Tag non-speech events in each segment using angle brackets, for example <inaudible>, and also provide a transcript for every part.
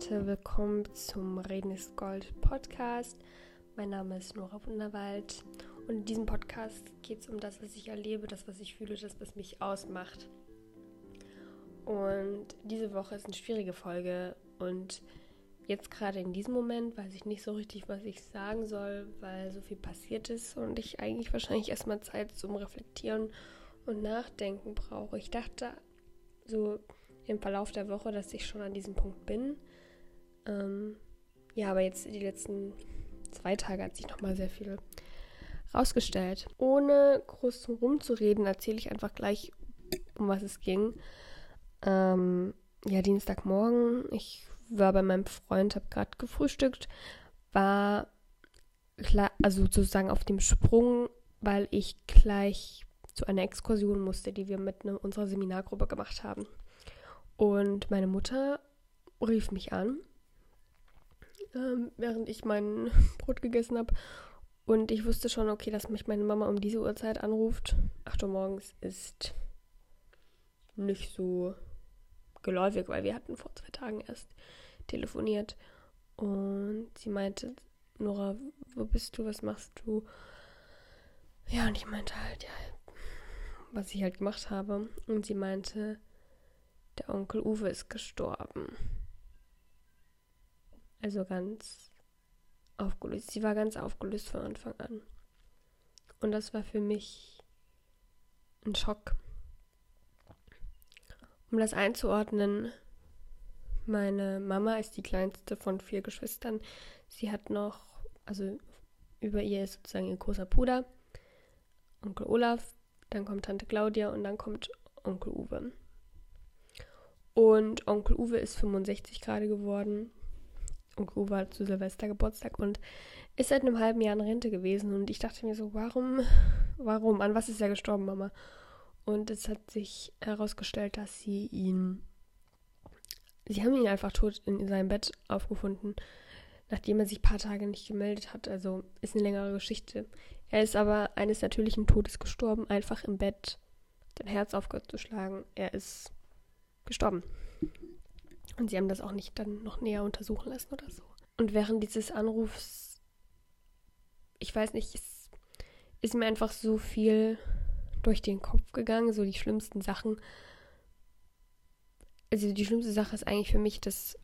Leute, willkommen zum Reden ist Gold Podcast. Mein Name ist Nora Wunderwald und in diesem Podcast geht es um das, was ich erlebe, das, was ich fühle, das, was mich ausmacht. Und diese Woche ist eine schwierige Folge und jetzt gerade in diesem Moment weiß ich nicht so richtig, was ich sagen soll, weil so viel passiert ist und ich eigentlich wahrscheinlich erstmal Zeit zum Reflektieren und Nachdenken brauche. Ich dachte so im Verlauf der Woche, dass ich schon an diesem Punkt bin. Ähm, ja, aber jetzt die letzten zwei Tage hat sich nochmal sehr viel rausgestellt. Ohne groß rumzureden, erzähle ich einfach gleich, um was es ging. Ähm, ja, Dienstagmorgen. Ich war bei meinem Freund, habe gerade gefrühstückt, war klar, also sozusagen auf dem Sprung, weil ich gleich zu einer Exkursion musste, die wir mit ne, unserer Seminargruppe gemacht haben. Und meine Mutter rief mich an, ähm, während ich mein <laughs> Brot gegessen habe. Und ich wusste schon, okay, dass mich meine Mama um diese Uhrzeit anruft. 8 Uhr morgens ist nicht so geläufig, weil wir hatten vor zwei Tagen erst telefoniert. Und sie meinte, Nora, wo bist du? Was machst du? Ja, und ich meinte halt, ja, was ich halt gemacht habe. Und sie meinte, der Onkel Uwe ist gestorben. Also ganz aufgelöst. Sie war ganz aufgelöst von Anfang an. Und das war für mich ein Schock. Um das einzuordnen, meine Mama ist die kleinste von vier Geschwistern. Sie hat noch, also über ihr ist sozusagen ihr großer Bruder, Onkel Olaf, dann kommt Tante Claudia und dann kommt Onkel Uwe. Und Onkel Uwe ist 65 gerade geworden. Onkel Uwe hat zu Silvester Geburtstag und ist seit einem halben Jahr in Rente gewesen. Und ich dachte mir so, warum, warum, an was ist er gestorben, Mama? Und es hat sich herausgestellt, dass sie ihn, sie haben ihn einfach tot in seinem Bett aufgefunden, nachdem er sich ein paar Tage nicht gemeldet hat. Also ist eine längere Geschichte. Er ist aber eines natürlichen Todes gestorben, einfach im Bett, sein Herz aufgehört zu schlagen. Er ist gestorben. Und sie haben das auch nicht dann noch näher untersuchen lassen oder so. Und während dieses Anrufs, ich weiß nicht, es ist mir einfach so viel durch den Kopf gegangen, so die schlimmsten Sachen. Also die schlimmste Sache ist eigentlich für mich das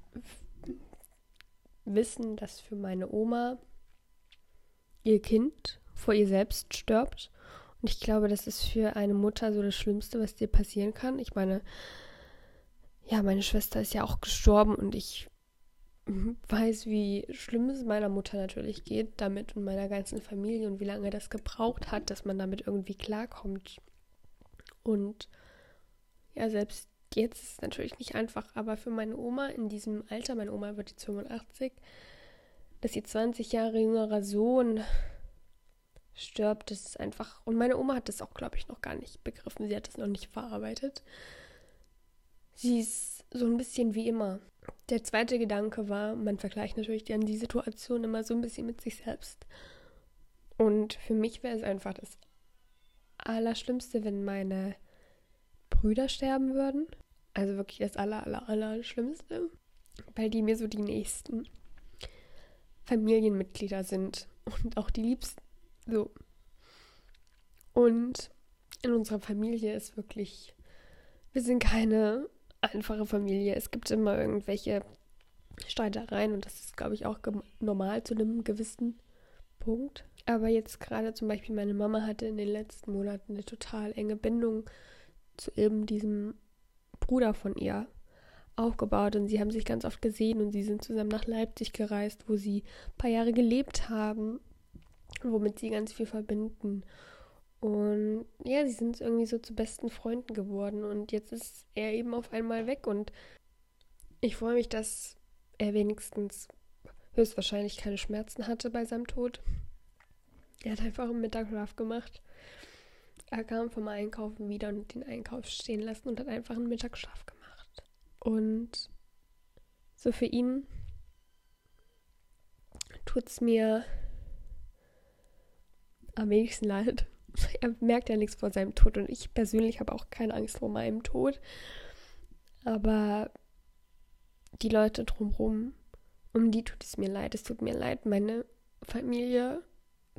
Wissen, dass für meine Oma ihr Kind vor ihr selbst stirbt. Und ich glaube, das ist für eine Mutter so das Schlimmste, was dir passieren kann. Ich meine, ja, meine Schwester ist ja auch gestorben und ich weiß, wie schlimm es meiner Mutter natürlich geht damit und meiner ganzen Familie und wie lange das gebraucht hat, dass man damit irgendwie klarkommt. Und ja, selbst jetzt ist es natürlich nicht einfach, aber für meine Oma in diesem Alter, meine Oma wird jetzt 85, dass ihr 20 Jahre jüngerer Sohn stirbt, das ist einfach. Und meine Oma hat das auch, glaube ich, noch gar nicht begriffen. Sie hat das noch nicht verarbeitet. Sie ist so ein bisschen wie immer. Der zweite Gedanke war, man vergleicht natürlich dann die Situation immer so ein bisschen mit sich selbst. Und für mich wäre es einfach das Allerschlimmste, wenn meine Brüder sterben würden. Also wirklich das Aller, Aller, Allerschlimmste. Weil die mir so die nächsten Familienmitglieder sind. Und auch die liebsten. So. Und in unserer Familie ist wirklich, wir sind keine einfache Familie. Es gibt immer irgendwelche Streitereien und das ist, glaube ich, auch normal zu einem gewissen Punkt. Aber jetzt gerade zum Beispiel meine Mama hatte in den letzten Monaten eine total enge Bindung zu eben diesem Bruder von ihr aufgebaut und sie haben sich ganz oft gesehen und sie sind zusammen nach Leipzig gereist, wo sie ein paar Jahre gelebt haben, womit sie ganz viel verbinden. Und ja, sie sind irgendwie so zu besten Freunden geworden. Und jetzt ist er eben auf einmal weg. Und ich freue mich, dass er wenigstens höchstwahrscheinlich keine Schmerzen hatte bei seinem Tod. Er hat einfach einen Mittagsschlaf gemacht. Er kam vom Einkaufen wieder und den Einkauf stehen lassen und hat einfach einen Mittagsschlaf gemacht. Und so für ihn tut es mir am wenigsten leid, <laughs> er merkt ja nichts vor seinem Tod und ich persönlich habe auch keine Angst vor meinem Tod. Aber die Leute drumherum, um die tut es mir leid. Es tut mir leid, meine Familie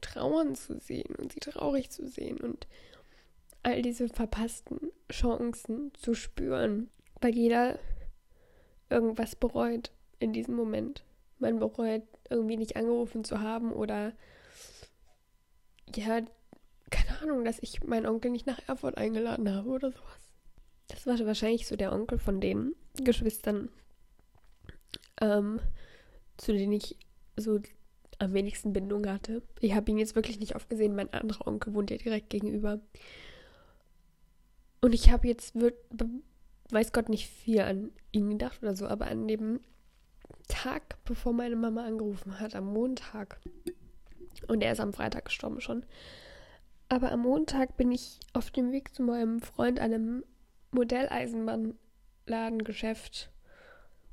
trauern zu sehen und sie traurig zu sehen und all diese verpassten Chancen zu spüren, weil jeder irgendwas bereut in diesem Moment. Man bereut irgendwie nicht angerufen zu haben oder ja, keine Ahnung, dass ich meinen Onkel nicht nach Erfurt eingeladen habe oder sowas. Das war wahrscheinlich so der Onkel von den Geschwistern, ähm, zu denen ich so am wenigsten Bindung hatte. Ich habe ihn jetzt wirklich nicht oft gesehen. Mein anderer Onkel wohnt ja direkt gegenüber. Und ich habe jetzt, weiß Gott, nicht viel an ihn gedacht oder so, aber an dem Tag, bevor meine Mama angerufen hat, am Montag, und er ist am Freitag gestorben schon, aber am Montag bin ich auf dem Weg zu meinem Freund einem Modelleisenbahnladengeschäft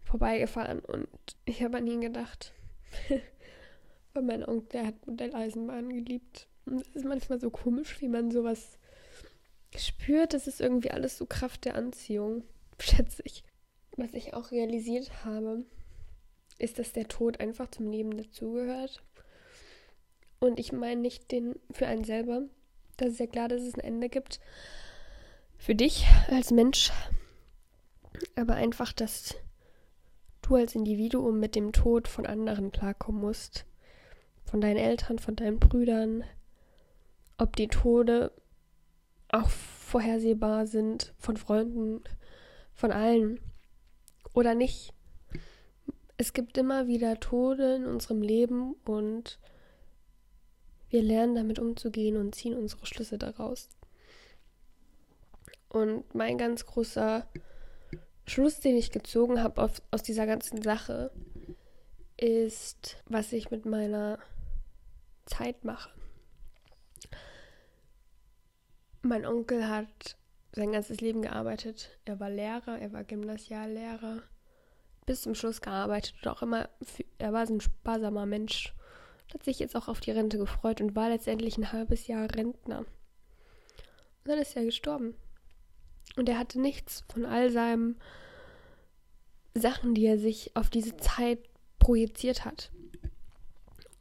vorbeigefahren und ich habe an ihn gedacht. <laughs> Weil mein Onkel, der hat Modelleisenbahn geliebt. Und es ist manchmal so komisch, wie man sowas spürt. Das ist irgendwie alles so Kraft der Anziehung, <laughs> schätze ich. Was ich auch realisiert habe, ist, dass der Tod einfach zum Leben dazugehört. Und ich meine nicht den für einen selber. Das ist ja klar, dass es ein Ende gibt. Für dich als Mensch. Aber einfach, dass du als Individuum mit dem Tod von anderen klarkommen musst. Von deinen Eltern, von deinen Brüdern. Ob die Tode auch vorhersehbar sind, von Freunden, von allen. Oder nicht. Es gibt immer wieder Tode in unserem Leben und wir lernen damit umzugehen und ziehen unsere Schlüsse daraus. Und mein ganz großer Schluss, den ich gezogen habe aus dieser ganzen Sache, ist, was ich mit meiner Zeit mache. Mein Onkel hat sein ganzes Leben gearbeitet. Er war Lehrer, er war Gymnasiallehrer, bis zum Schluss gearbeitet und auch immer, er war ein sparsamer Mensch. Hat sich jetzt auch auf die Rente gefreut und war letztendlich ein halbes Jahr Rentner. Und dann ist er gestorben. Und er hatte nichts von all seinen Sachen, die er sich auf diese Zeit projiziert hat.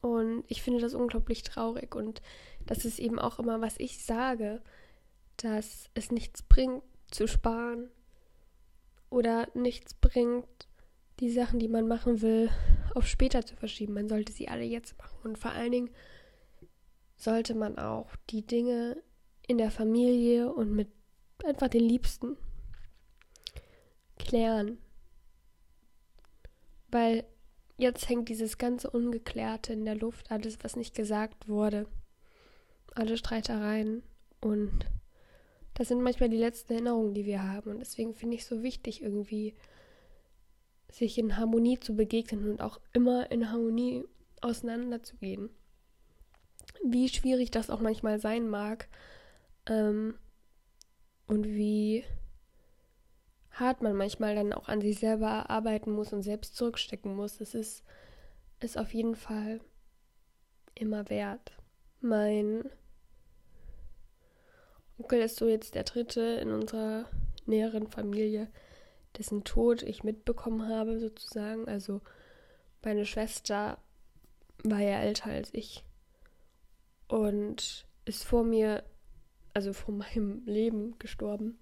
Und ich finde das unglaublich traurig. Und das ist eben auch immer, was ich sage, dass es nichts bringt zu sparen oder nichts bringt, die Sachen, die man machen will, auf später zu verschieben. Man sollte sie alle jetzt machen. Und vor allen Dingen sollte man auch die Dinge in der Familie und mit einfach den Liebsten klären. Weil jetzt hängt dieses ganze Ungeklärte in der Luft, alles, was nicht gesagt wurde, alle Streitereien und das sind manchmal die letzten Erinnerungen, die wir haben. Und deswegen finde ich es so wichtig, irgendwie sich in Harmonie zu begegnen und auch immer in Harmonie auseinanderzugehen. Wie schwierig das auch manchmal sein mag ähm, und wie hart man manchmal dann auch an sich selber arbeiten muss und selbst zurückstecken muss, das ist, ist auf jeden Fall immer wert. Mein Onkel ist so jetzt der dritte in unserer näheren Familie, dessen Tod ich mitbekommen habe, sozusagen. Also meine Schwester war ja älter als ich und ist vor mir, also vor meinem Leben gestorben.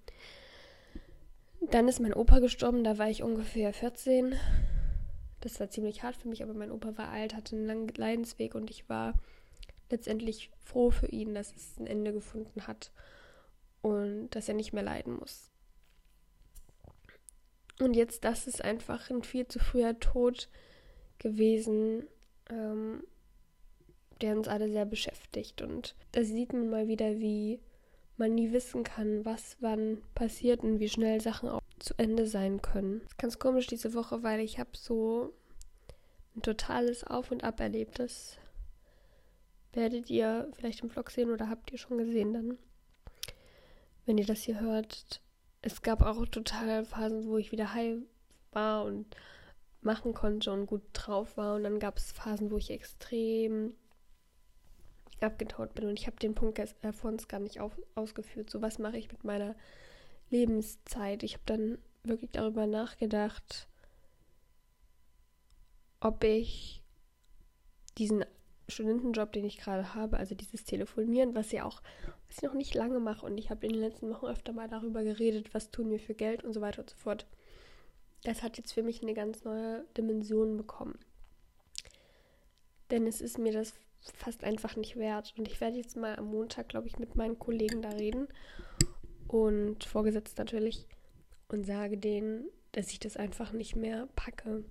Dann ist mein Opa gestorben, da war ich ungefähr 14. Das war ziemlich hart für mich, aber mein Opa war alt, hatte einen langen Leidensweg und ich war letztendlich froh für ihn, dass es ein Ende gefunden hat und dass er nicht mehr leiden muss. Und jetzt, das ist einfach ein viel zu früher Tod gewesen, ähm, der uns alle sehr beschäftigt. Und da sieht man mal wieder, wie man nie wissen kann, was wann passiert und wie schnell Sachen auch zu Ende sein können. Ganz komisch diese Woche, weil ich habe so ein totales Auf und Ab erlebt. Das werdet ihr vielleicht im Vlog sehen oder habt ihr schon gesehen dann wenn ihr das hier hört, es gab auch total Phasen, wo ich wieder high war und machen konnte und gut drauf war. Und dann gab es Phasen, wo ich extrem abgetaut bin. Und ich habe den Punkt äh, uns gar nicht auf, ausgeführt. So, was mache ich mit meiner Lebenszeit? Ich habe dann wirklich darüber nachgedacht, ob ich diesen Studentenjob, den ich gerade habe, also dieses Telefonieren, was ja auch, ich noch nicht lange mache und ich habe in den letzten Wochen öfter mal darüber geredet, was tun wir für Geld und so weiter und so fort. Das hat jetzt für mich eine ganz neue Dimension bekommen. Denn es ist mir das fast einfach nicht wert. Und ich werde jetzt mal am Montag, glaube ich, mit meinen Kollegen da reden und vorgesetzt natürlich und sage denen, dass ich das einfach nicht mehr packe,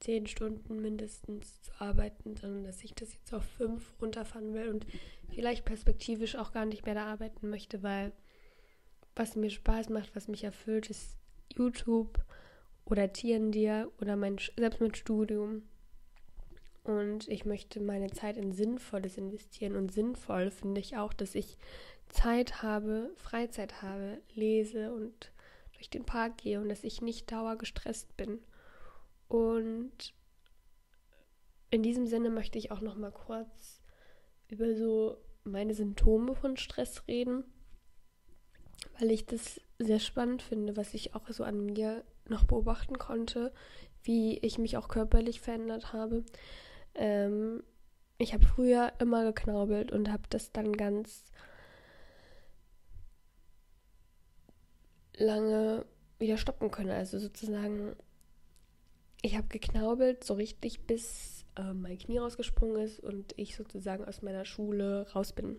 zehn Stunden mindestens zu arbeiten, sondern dass ich das jetzt auf fünf runterfahren will und vielleicht perspektivisch auch gar nicht mehr da arbeiten möchte, weil was mir Spaß macht, was mich erfüllt, ist YouTube oder Tierendir oder mein, selbst mein Studium. Und ich möchte meine Zeit in Sinnvolles investieren. Und sinnvoll finde ich auch, dass ich Zeit habe, Freizeit habe, lese und durch den Park gehe und dass ich nicht dauergestresst bin. Und in diesem Sinne möchte ich auch noch mal kurz über so meine Symptome von Stress reden, weil ich das sehr spannend finde, was ich auch so an mir noch beobachten konnte, wie ich mich auch körperlich verändert habe. Ähm, ich habe früher immer geknaubelt und habe das dann ganz lange wieder stoppen können. Also sozusagen, ich habe geknaubelt so richtig, bis äh, mein Knie rausgesprungen ist und ich sozusagen aus meiner Schule raus bin.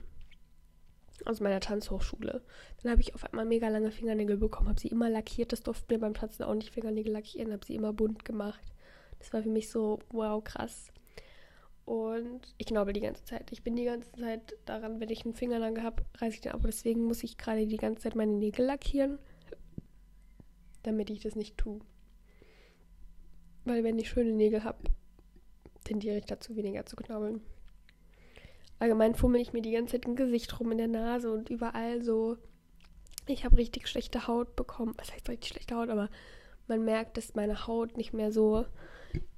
Aus meiner Tanzhochschule. Dann habe ich auf einmal mega lange Fingernägel bekommen, habe sie immer lackiert. Das durften wir beim Tanzen auch nicht Fingernägel lackieren, habe sie immer bunt gemacht. Das war für mich so, wow, krass. Und ich knaubel die ganze Zeit. Ich bin die ganze Zeit daran, wenn ich einen Finger lang habe, reiße ich den ab. Deswegen muss ich gerade die ganze Zeit meine Nägel lackieren damit ich das nicht tue. Weil wenn ich schöne Nägel habe, tendiere ich dazu, weniger zu knabbeln. Allgemein fummel ich mir die ganze Zeit im Gesicht rum, in der Nase und überall so. Ich habe richtig schlechte Haut bekommen. Was heißt richtig schlechte Haut? Aber man merkt, dass meine Haut nicht mehr so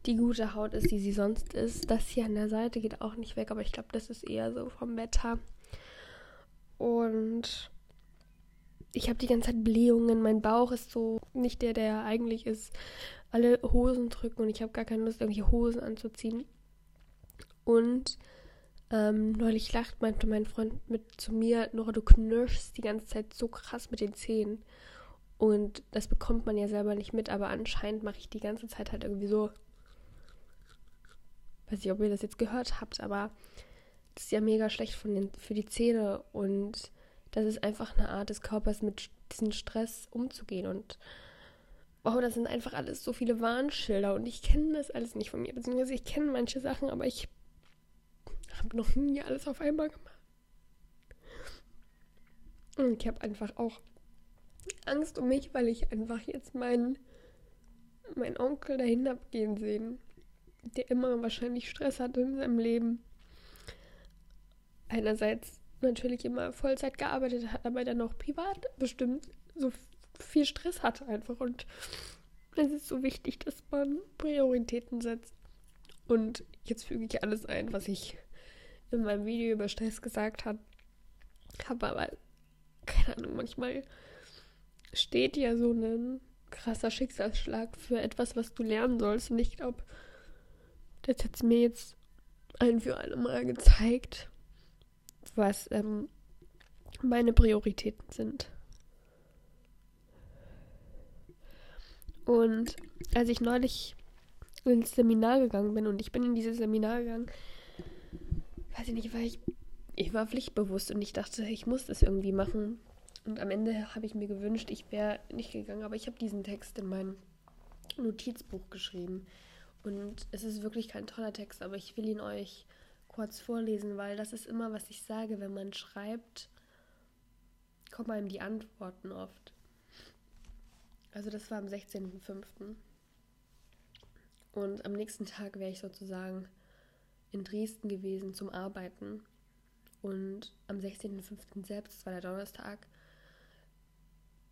die gute Haut ist, die sie sonst ist. Das hier an der Seite geht auch nicht weg, aber ich glaube, das ist eher so vom Wetter. Und ich habe die ganze Zeit Blähungen, mein Bauch ist so nicht der, der eigentlich ist. Alle Hosen drücken und ich habe gar keine Lust, irgendwelche Hosen anzuziehen. Und ähm, neulich lacht meinte mein Freund mit zu mir, Nora, du knirschst die ganze Zeit so krass mit den Zähnen. Und das bekommt man ja selber nicht mit, aber anscheinend mache ich die ganze Zeit halt irgendwie so. Weiß nicht, ob ihr das jetzt gehört habt, aber das ist ja mega schlecht den, für die Zähne und das ist einfach eine Art des Körpers, mit diesem Stress umzugehen. Und wow, das sind einfach alles so viele Warnschilder. Und ich kenne das alles nicht von mir. Beziehungsweise ich kenne manche Sachen, aber ich habe noch nie alles auf einmal gemacht. Und ich habe einfach auch Angst um mich, weil ich einfach jetzt meinen mein Onkel dahin abgehen sehen, der immer wahrscheinlich Stress hat in seinem Leben. Einerseits natürlich immer Vollzeit gearbeitet hat, aber dann noch privat bestimmt so viel Stress hatte einfach. Und es ist so wichtig, dass man Prioritäten setzt. Und jetzt füge ich alles ein, was ich in meinem Video über Stress gesagt habe. Aber, keine Ahnung, manchmal steht ja so ein krasser Schicksalsschlag für etwas, was du lernen sollst. Und ich glaube, das hat mir jetzt ein für alle Mal gezeigt, was ähm, meine Prioritäten sind. Und als ich neulich ins Seminar gegangen bin und ich bin in dieses Seminar gegangen, weiß ich nicht, weil ich, ich war pflichtbewusst und ich dachte, ich muss das irgendwie machen. Und am Ende habe ich mir gewünscht, ich wäre nicht gegangen, aber ich habe diesen Text in mein Notizbuch geschrieben. Und es ist wirklich kein toller Text, aber ich will ihn euch kurz vorlesen, weil das ist immer, was ich sage, wenn man schreibt, kommen einem die Antworten oft. Also das war am 16.05. Und am nächsten Tag wäre ich sozusagen in Dresden gewesen zum Arbeiten. Und am 16.05. selbst, das war der Donnerstag,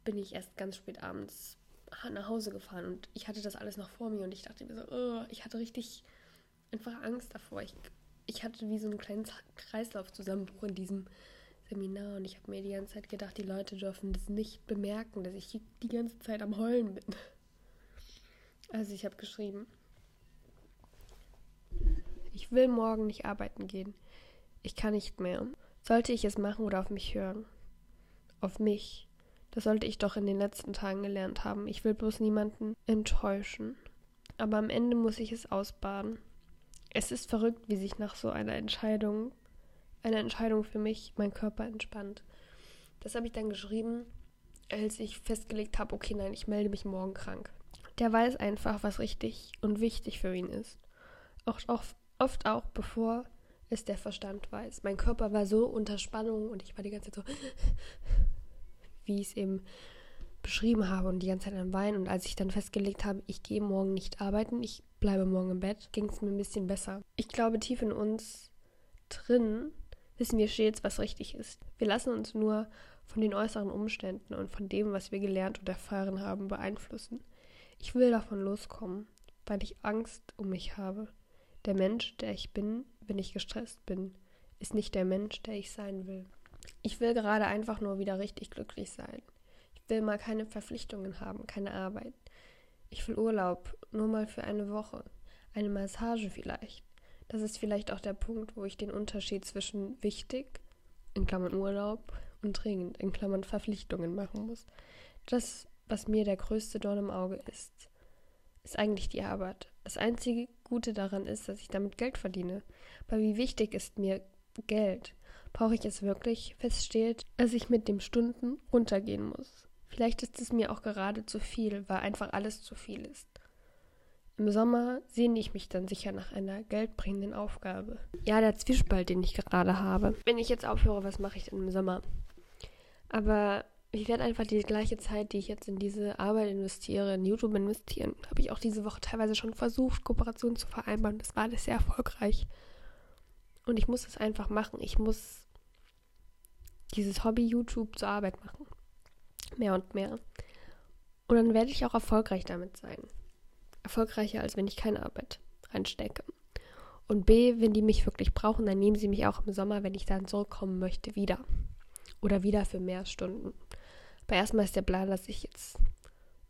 bin ich erst ganz spät abends nach Hause gefahren und ich hatte das alles noch vor mir und ich dachte mir so, oh, ich hatte richtig einfach Angst davor. Ich ich hatte wie so einen kleinen Kreislaufzusammenbruch in diesem Seminar und ich habe mir die ganze Zeit gedacht, die Leute dürfen das nicht bemerken, dass ich die ganze Zeit am Heulen bin. Also ich habe geschrieben, Ich will morgen nicht arbeiten gehen. Ich kann nicht mehr. Sollte ich es machen oder auf mich hören? Auf mich. Das sollte ich doch in den letzten Tagen gelernt haben. Ich will bloß niemanden enttäuschen. Aber am Ende muss ich es ausbaden. Es ist verrückt, wie sich nach so einer Entscheidung, eine Entscheidung für mich, mein Körper entspannt. Das habe ich dann geschrieben, als ich festgelegt habe, okay, nein, ich melde mich morgen krank. Der weiß einfach, was richtig und wichtig für ihn ist. Auch, auch, oft auch, bevor es der Verstand weiß. Mein Körper war so unter Spannung und ich war die ganze Zeit so, <laughs> wie ich es eben beschrieben habe und die ganze Zeit am Weinen. Und als ich dann festgelegt habe, ich gehe morgen nicht arbeiten, ich bleibe morgen im Bett, ging es mir ein bisschen besser. Ich glaube, tief in uns drin wissen wir stets, was richtig ist. Wir lassen uns nur von den äußeren Umständen und von dem, was wir gelernt und erfahren haben, beeinflussen. Ich will davon loskommen, weil ich Angst um mich habe. Der Mensch, der ich bin, wenn ich gestresst bin, ist nicht der Mensch, der ich sein will. Ich will gerade einfach nur wieder richtig glücklich sein. Ich will mal keine Verpflichtungen haben, keine Arbeit. Ich will Urlaub, nur mal für eine Woche. Eine Massage vielleicht. Das ist vielleicht auch der Punkt, wo ich den Unterschied zwischen wichtig, in Klammern Urlaub, und dringend, in Klammern Verpflichtungen machen muss. Das, was mir der größte Dorn im Auge ist, ist eigentlich die Arbeit. Das einzige Gute daran ist, dass ich damit Geld verdiene. Aber wie wichtig ist mir Geld? Brauche ich es wirklich? Feststeht, dass ich mit dem Stunden runtergehen muss. Vielleicht ist es mir auch gerade zu viel, weil einfach alles zu viel ist. Im Sommer sehne ich mich dann sicher nach einer geldbringenden Aufgabe. Ja, der Zwiespalt, den ich gerade habe. Wenn ich jetzt aufhöre, was mache ich denn im Sommer? Aber ich werde einfach die gleiche Zeit, die ich jetzt in diese Arbeit investiere, in YouTube investieren. Habe ich auch diese Woche teilweise schon versucht, Kooperationen zu vereinbaren. Das war alles sehr erfolgreich. Und ich muss es einfach machen. Ich muss dieses Hobby YouTube zur Arbeit machen. Mehr und mehr. Und dann werde ich auch erfolgreich damit sein. Erfolgreicher, als wenn ich keine Arbeit reinstecke. Und B, wenn die mich wirklich brauchen, dann nehmen sie mich auch im Sommer, wenn ich dann zurückkommen möchte, wieder. Oder wieder für mehr Stunden. Aber erstmal ist der Plan, dass ich jetzt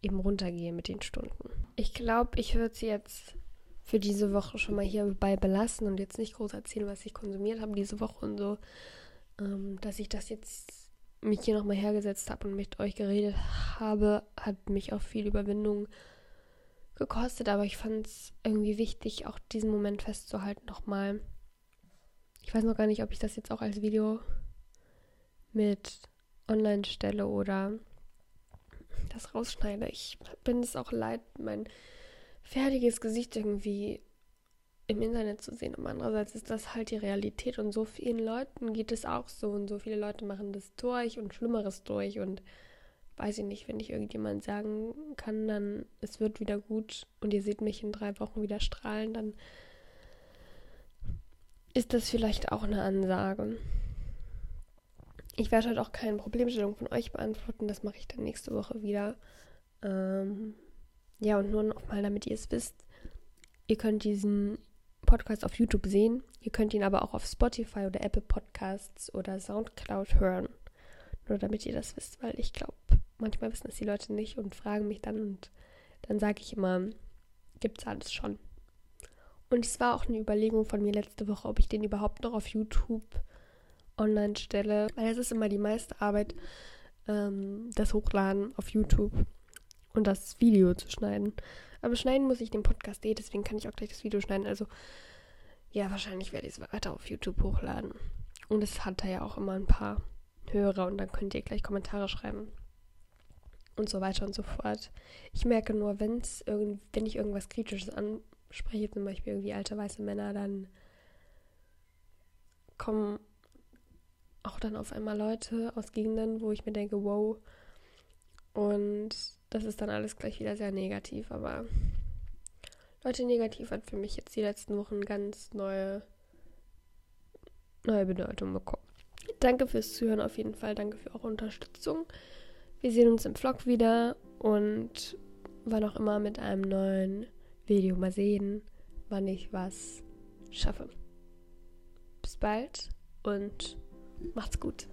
eben runtergehe mit den Stunden. Ich glaube, ich würde sie jetzt für diese Woche schon mal hierbei belassen und jetzt nicht groß erzählen, was ich konsumiert habe diese Woche und so. Ähm, dass ich das jetzt mich hier nochmal hergesetzt habe und mit euch geredet habe, hat mich auch viel Überwindung gekostet, aber ich fand es irgendwie wichtig, auch diesen Moment festzuhalten nochmal. Ich weiß noch gar nicht, ob ich das jetzt auch als Video mit online stelle oder das rausschneide. Ich bin es auch leid, mein fertiges Gesicht irgendwie im Internet zu sehen. Aber andererseits ist das halt die Realität und so vielen Leuten geht es auch so und so viele Leute machen das durch und Schlimmeres durch und weiß ich nicht, wenn ich irgendjemand sagen kann, dann es wird wieder gut und ihr seht mich in drei Wochen wieder strahlen, dann ist das vielleicht auch eine Ansage. Ich werde halt auch keine Problemstellung von euch beantworten, das mache ich dann nächste Woche wieder. Ähm, ja, und nur noch mal, damit ihr es wisst, ihr könnt diesen Podcast auf YouTube sehen. Ihr könnt ihn aber auch auf Spotify oder Apple Podcasts oder Soundcloud hören. Nur damit ihr das wisst, weil ich glaube, manchmal wissen es die Leute nicht und fragen mich dann und dann sage ich immer, gibt's alles schon. Und es war auch eine Überlegung von mir letzte Woche, ob ich den überhaupt noch auf YouTube online stelle, weil es ist immer die meiste Arbeit, ähm, das Hochladen auf YouTube und das Video zu schneiden. Aber schneiden muss ich den Podcast eh, deswegen kann ich auch gleich das Video schneiden. Also ja, wahrscheinlich werde ich es weiter auf YouTube hochladen. Und es hat da ja auch immer ein paar Hörer und dann könnt ihr gleich Kommentare schreiben. Und so weiter und so fort. Ich merke nur, wenn's irgend, wenn ich irgendwas Kritisches anspreche, zum Beispiel irgendwie alte weiße Männer, dann kommen auch dann auf einmal Leute aus Gegenden, wo ich mir denke, wow. Und das ist dann alles gleich wieder sehr negativ. Aber Leute, negativ hat für mich jetzt die letzten Wochen ganz neue, neue Bedeutung bekommen. Danke fürs Zuhören auf jeden Fall. Danke für eure Unterstützung. Wir sehen uns im Vlog wieder und wann auch immer mit einem neuen Video. Mal sehen, wann ich was schaffe. Bis bald und Macht's gut.